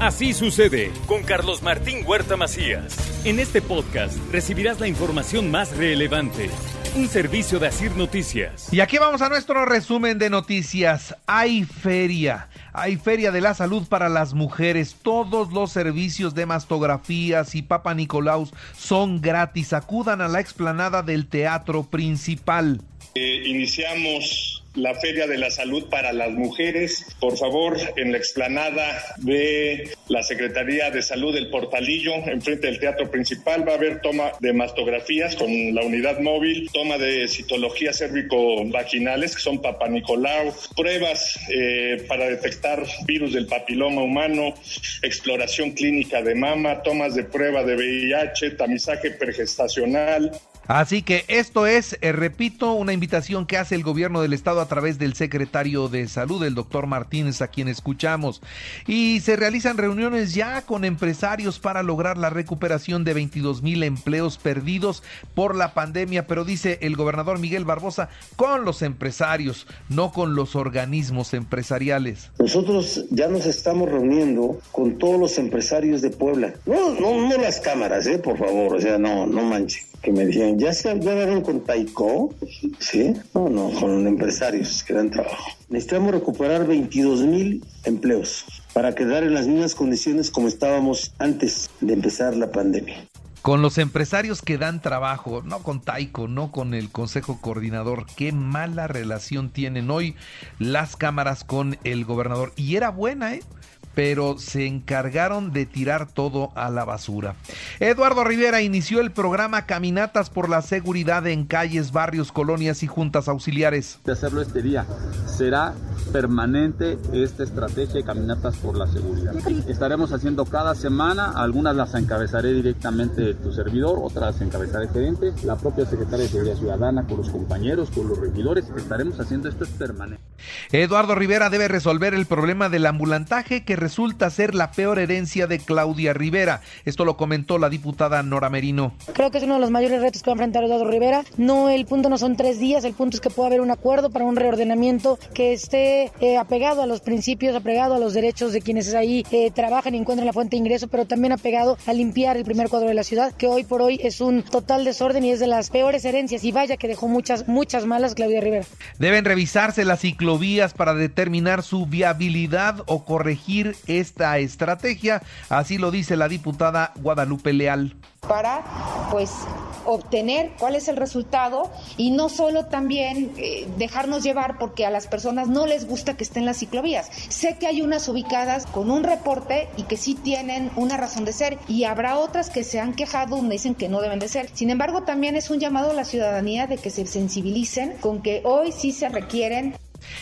Así sucede con Carlos Martín Huerta Macías. En este podcast recibirás la información más relevante. Un servicio de Asir Noticias. Y aquí vamos a nuestro resumen de noticias. Hay feria. Hay feria de la salud para las mujeres. Todos los servicios de mastografías y Papa Nicolaus son gratis. Acudan a la explanada del teatro principal. Eh, iniciamos la Feria de la Salud para las Mujeres. Por favor, en la explanada de la Secretaría de Salud del Portalillo, enfrente del Teatro Principal, va a haber toma de mastografías con la unidad móvil, toma de citología cérvico-vaginales, que son Papanicolau, pruebas eh, para detectar virus del papiloma humano, exploración clínica de mama, tomas de prueba de VIH, tamizaje pregestacional, Así que esto es, eh, repito, una invitación que hace el gobierno del estado a través del secretario de salud, el doctor Martínez, a quien escuchamos. Y se realizan reuniones ya con empresarios para lograr la recuperación de 22 mil empleos perdidos por la pandemia, pero dice el gobernador Miguel Barbosa, con los empresarios, no con los organismos empresariales. Nosotros ya nos estamos reuniendo con todos los empresarios de Puebla. No, no, no las cámaras, eh, por favor, o sea, no, no manches que me decían, ¿ya se hablaron con Taiko? ¿Sí? No, no, con empresarios que dan trabajo. Necesitamos recuperar 22 mil empleos para quedar en las mismas condiciones como estábamos antes de empezar la pandemia. Con los empresarios que dan trabajo, no con Taiko, no con el Consejo Coordinador. Qué mala relación tienen hoy las cámaras con el gobernador. Y era buena, ¿eh? Pero se encargaron de tirar todo a la basura. Eduardo Rivera inició el programa Caminatas por la Seguridad en calles, barrios, colonias y juntas auxiliares. De hacerlo este día. Será permanente esta estrategia de Caminatas por la Seguridad. Estaremos haciendo cada semana, algunas las encabezaré directamente tu servidor, otras encabezaré el gerente, la propia secretaria de Seguridad Ciudadana con los compañeros, con los regidores. Estaremos haciendo esto es permanente. Eduardo Rivera debe resolver el problema del ambulantaje que resulta ser la peor herencia de Claudia Rivera. Esto lo comentó la diputada Nora Merino. Creo que es uno de los mayores retos que va a enfrentar Eduardo Rivera. No, el punto no son tres días, el punto es que pueda haber un acuerdo para un reordenamiento que esté eh, apegado a los principios, apegado a los derechos de quienes ahí eh, trabajan y encuentran la fuente de ingreso, pero también apegado a limpiar el primer cuadro de la ciudad, que hoy por hoy es un total desorden y es de las peores herencias. Y vaya que dejó muchas, muchas malas Claudia Rivera. Deben revisarse las ciclovías para determinar su viabilidad o corregir esta estrategia, así lo dice la diputada Guadalupe Leal. Para, pues, obtener cuál es el resultado y no solo también eh, dejarnos llevar porque a las personas no les gusta que estén las ciclovías. Sé que hay unas ubicadas con un reporte y que sí tienen una razón de ser y habrá otras que se han quejado donde dicen que no deben de ser. Sin embargo, también es un llamado a la ciudadanía de que se sensibilicen con que hoy sí se requieren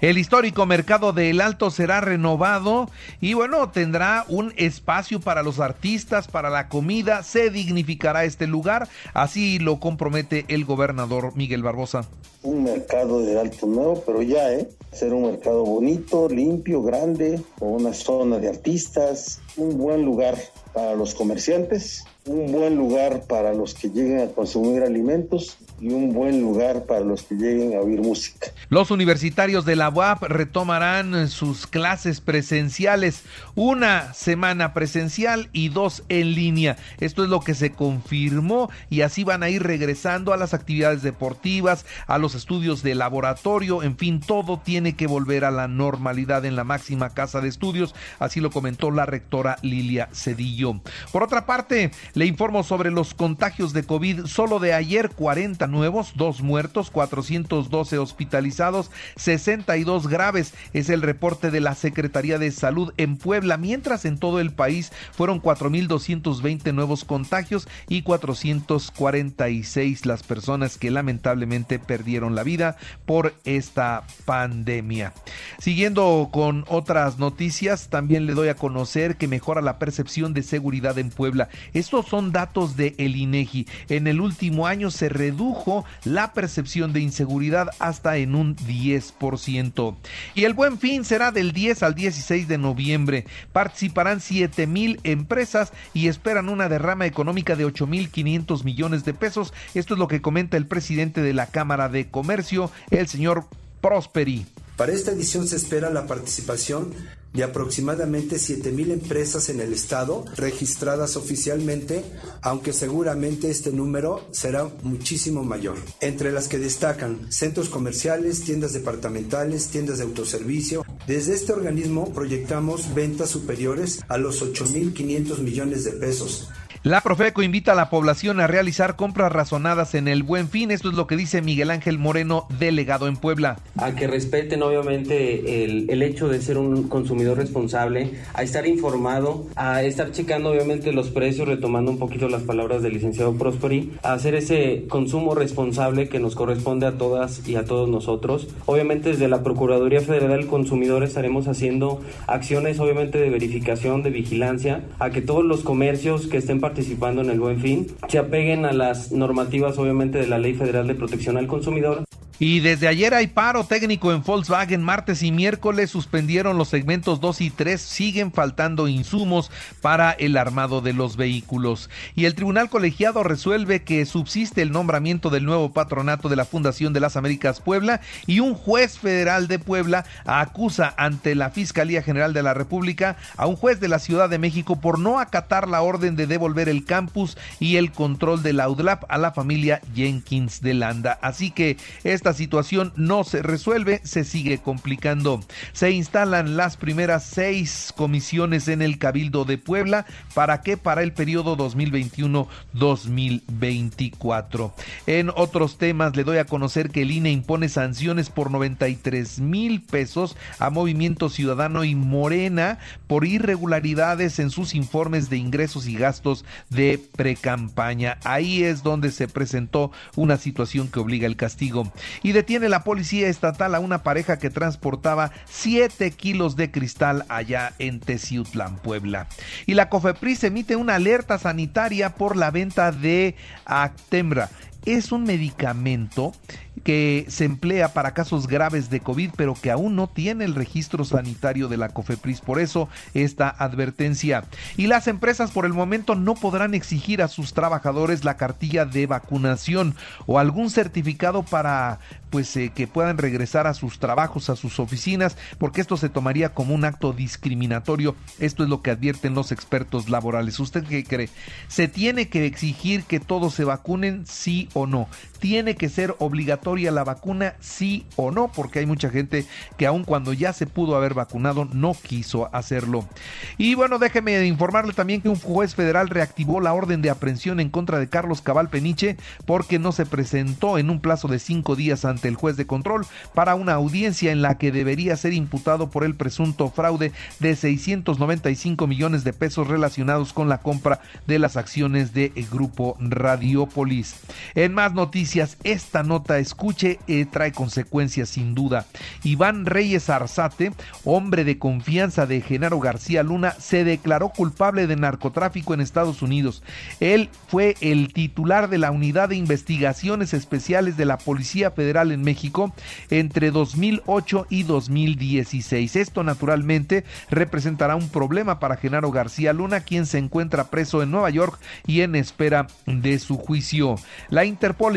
el histórico mercado del Alto será renovado y bueno, tendrá un espacio para los artistas, para la comida, se dignificará este lugar, así lo compromete el gobernador Miguel Barbosa. Un mercado de alto nuevo, pero ya, ¿eh? Ser un mercado bonito, limpio, grande, con una zona de artistas, un buen lugar para los comerciantes, un buen lugar para los que lleguen a consumir alimentos y un buen lugar para los que lleguen a oír música. Los universitarios de la UAP retomarán sus clases presenciales, una semana presencial y dos en línea. Esto es lo que se confirmó y así van a ir regresando a las actividades deportivas, a los estudios de laboratorio, en fin, todo tiene que volver a la normalidad en la máxima casa de estudios, así lo comentó la rectora Lilia Cedillo. Por otra parte, le informo sobre los contagios de COVID, solo de ayer 40 nuevos, dos muertos, 412 hospitalizados, 62 graves. Es el reporte de la Secretaría de Salud en Puebla, mientras en todo el país fueron 4.220 nuevos contagios y 446 las personas que lamentablemente perdieron la vida por esta pandemia. Siguiendo con otras noticias, también le doy a conocer que mejora la percepción de seguridad en Puebla. Estos son datos de el INEGI. En el último año se redujo la percepción de inseguridad hasta en un 10%. Y el Buen Fin será del 10 al 16 de noviembre. Participarán 7 mil empresas y esperan una derrama económica de 8 mil 500 millones de pesos. Esto es lo que comenta el presidente de la Cámara de Comercio, el señor Prosperi. Para esta edición se espera la participación de aproximadamente 7.000 empresas en el estado registradas oficialmente, aunque seguramente este número será muchísimo mayor. Entre las que destacan centros comerciales, tiendas departamentales, tiendas de autoservicio. Desde este organismo proyectamos ventas superiores a los 8.500 millones de pesos la Profeco invita a la población a realizar compras razonadas en el buen fin. Esto es lo que dice Miguel Ángel Moreno, delegado en Puebla. A que respeten obviamente el, el hecho de ser un consumidor responsable, a estar informado, a estar checando obviamente los precios, retomando un poquito las palabras del licenciado Prosperi, a hacer ese consumo responsable que nos corresponde a todas y a todos nosotros. Obviamente desde la Procuraduría Federal del Consumidor estaremos haciendo acciones obviamente de verificación, de vigilancia, a que todos los comercios que estén participando en el Buen Fin se apeguen a las normativas obviamente de la Ley Federal de Protección al Consumidor y desde ayer hay paro técnico en Volkswagen. Martes y miércoles suspendieron los segmentos 2 y 3. Siguen faltando insumos para el armado de los vehículos. Y el Tribunal Colegiado resuelve que subsiste el nombramiento del nuevo patronato de la Fundación de las Américas Puebla. Y un juez federal de Puebla acusa ante la Fiscalía General de la República a un juez de la Ciudad de México por no acatar la orden de devolver el campus y el control de la UDLAP a la familia Jenkins de Landa. Así que esta situación no se resuelve, se sigue complicando. Se instalan las primeras seis comisiones en el Cabildo de Puebla. ¿Para qué? Para el periodo 2021-2024. En otros temas, le doy a conocer que el INE impone sanciones por 93 mil pesos a Movimiento Ciudadano y Morena por irregularidades en sus informes de ingresos y gastos de precampaña. Ahí es donde se presentó una situación que obliga el castigo y detiene la policía estatal a una pareja que transportaba 7 kilos de cristal allá en Teciutlán, Puebla. Y la COFEPRIS emite una alerta sanitaria por la venta de Actembra. Es un medicamento que se emplea para casos graves de COVID, pero que aún no tiene el registro sanitario de la COFEPRIS. Por eso esta advertencia. Y las empresas por el momento no podrán exigir a sus trabajadores la cartilla de vacunación o algún certificado para pues eh, que puedan regresar a sus trabajos, a sus oficinas, porque esto se tomaría como un acto discriminatorio. Esto es lo que advierten los expertos laborales. ¿Usted qué cree? ¿Se tiene que exigir que todos se vacunen, sí o no? ¿Tiene que ser obligatoria la vacuna, sí o no? Porque hay mucha gente que aun cuando ya se pudo haber vacunado, no quiso hacerlo. Y bueno, déjeme informarle también que un juez federal reactivó la orden de aprehensión en contra de Carlos Cabal Peniche porque no se presentó en un plazo de cinco días antes el juez de control para una audiencia en la que debería ser imputado por el presunto fraude de 695 millones de pesos relacionados con la compra de las acciones de Grupo Radiopolis. En más noticias, esta nota, escuche, eh, trae consecuencias sin duda. Iván Reyes Arzate, hombre de confianza de Genaro García Luna, se declaró culpable de narcotráfico en Estados Unidos. Él fue el titular de la Unidad de Investigaciones Especiales de la Policía Federal en México entre 2008 y 2016. Esto naturalmente representará un problema para Genaro García Luna, quien se encuentra preso en Nueva York y en espera de su juicio. La Interpol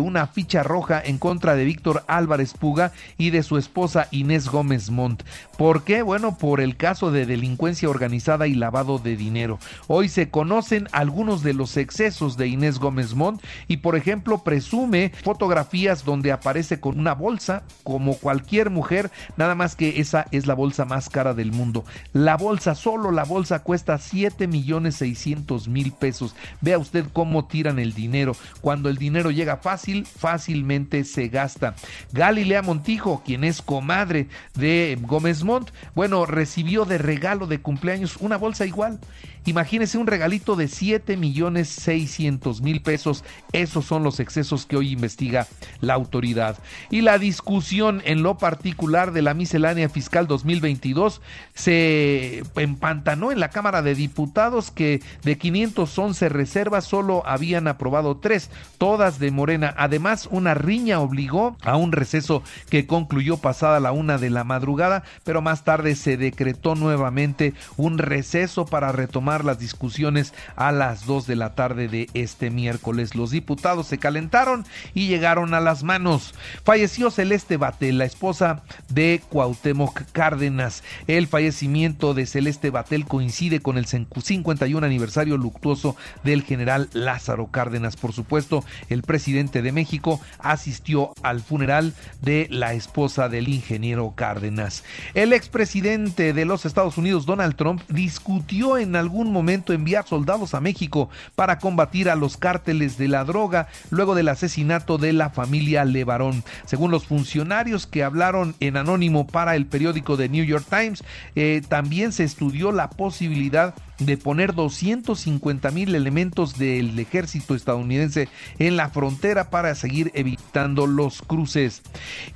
una ficha roja en contra de Víctor Álvarez Puga y de su esposa Inés Gómez Montt. ¿Por qué? Bueno, por el caso de delincuencia organizada y lavado de dinero. Hoy se conocen algunos de los excesos de Inés Gómez Montt y, por ejemplo, presume fotografías donde aparece aparece con una bolsa como cualquier mujer, nada más que esa es la bolsa más cara del mundo. La bolsa, solo la bolsa cuesta 7 millones 600 mil pesos. Vea usted cómo tiran el dinero. Cuando el dinero llega fácil, fácilmente se gasta. Galilea Montijo, quien es comadre de Gómez Montt, bueno, recibió de regalo de cumpleaños una bolsa igual. Imagínese un regalito de 7 millones 600 mil pesos. Esos son los excesos que hoy investiga la autoridad. Y la discusión en lo particular de la miscelánea fiscal 2022 se empantanó en la Cámara de Diputados que de 511 reservas solo habían aprobado tres, todas de Morena. Además, una riña obligó a un receso que concluyó pasada la una de la madrugada, pero más tarde se decretó nuevamente un receso para retomar las discusiones a las 2 de la tarde de este miércoles. Los diputados se calentaron y llegaron a las manos. Falleció Celeste Batel, la esposa de Cuauhtémoc Cárdenas. El fallecimiento de Celeste Batel coincide con el 51 aniversario luctuoso del general Lázaro Cárdenas. Por supuesto, el presidente de México asistió al funeral de la esposa del ingeniero Cárdenas. El expresidente de los Estados Unidos, Donald Trump, discutió en algún momento enviar soldados a México para combatir a los cárteles de la droga luego del asesinato de la familia Levarón. Según los funcionarios que hablaron en anónimo para el periódico The New York Times, eh, también se estudió la posibilidad de poner 250 mil elementos del ejército estadounidense en la frontera para seguir evitando los cruces.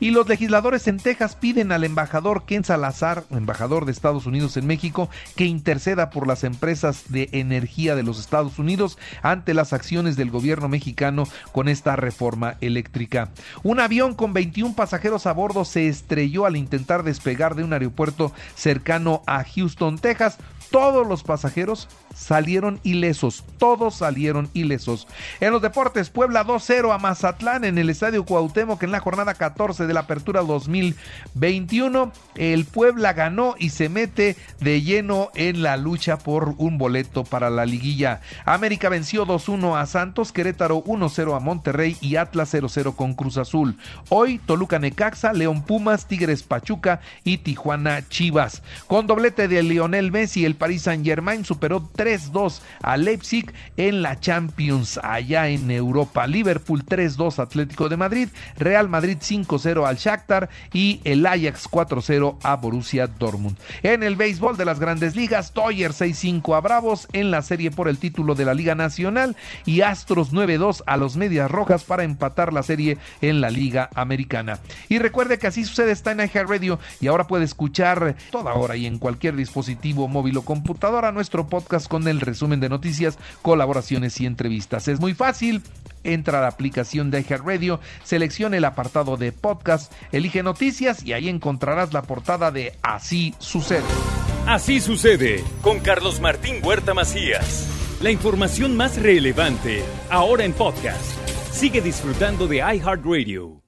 Y los legisladores en Texas piden al embajador Ken Salazar, embajador de Estados Unidos en México, que interceda por las empresas de energía de los Estados Unidos ante las acciones del gobierno mexicano con esta reforma eléctrica. Un avión con 21 pasajeros a bordo se estrelló al intentar despegar de un aeropuerto cercano a Houston, Texas todos los pasajeros salieron ilesos, todos salieron ilesos. En los deportes, Puebla 2-0 a Mazatlán en el Estadio Cuauhtémoc en la jornada 14 de la Apertura 2021. El Puebla ganó y se mete de lleno en la lucha por un boleto para la liguilla. América venció 2-1 a Santos, Querétaro 1-0 a Monterrey y Atlas 0-0 con Cruz Azul. Hoy Toluca Necaxa, León Pumas, Tigres Pachuca y Tijuana Chivas. Con doblete de Lionel Messi, el Paris Saint-Germain superó 3-2 a Leipzig en la Champions allá en Europa. Liverpool 3-2 Atlético de Madrid, Real Madrid 5-0 al Shakhtar y el Ajax 4-0 a Borussia Dortmund. En el béisbol de las Grandes Ligas, Toyer 6-5 a Bravos en la serie por el título de la Liga Nacional y Astros 9-2 a los Medias Rojas para empatar la serie en la Liga Americana. Y recuerde que así sucede está en Radio y ahora puede escuchar toda hora y en cualquier dispositivo móvil o computadora nuestro podcast con el resumen de noticias, colaboraciones y entrevistas. Es muy fácil. Entra a la aplicación de Radio, seleccione el apartado de podcast, elige noticias y ahí encontrarás la portada de Así sucede. Así sucede con Carlos Martín Huerta Macías. La información más relevante ahora en podcast. Sigue disfrutando de iHeartRadio.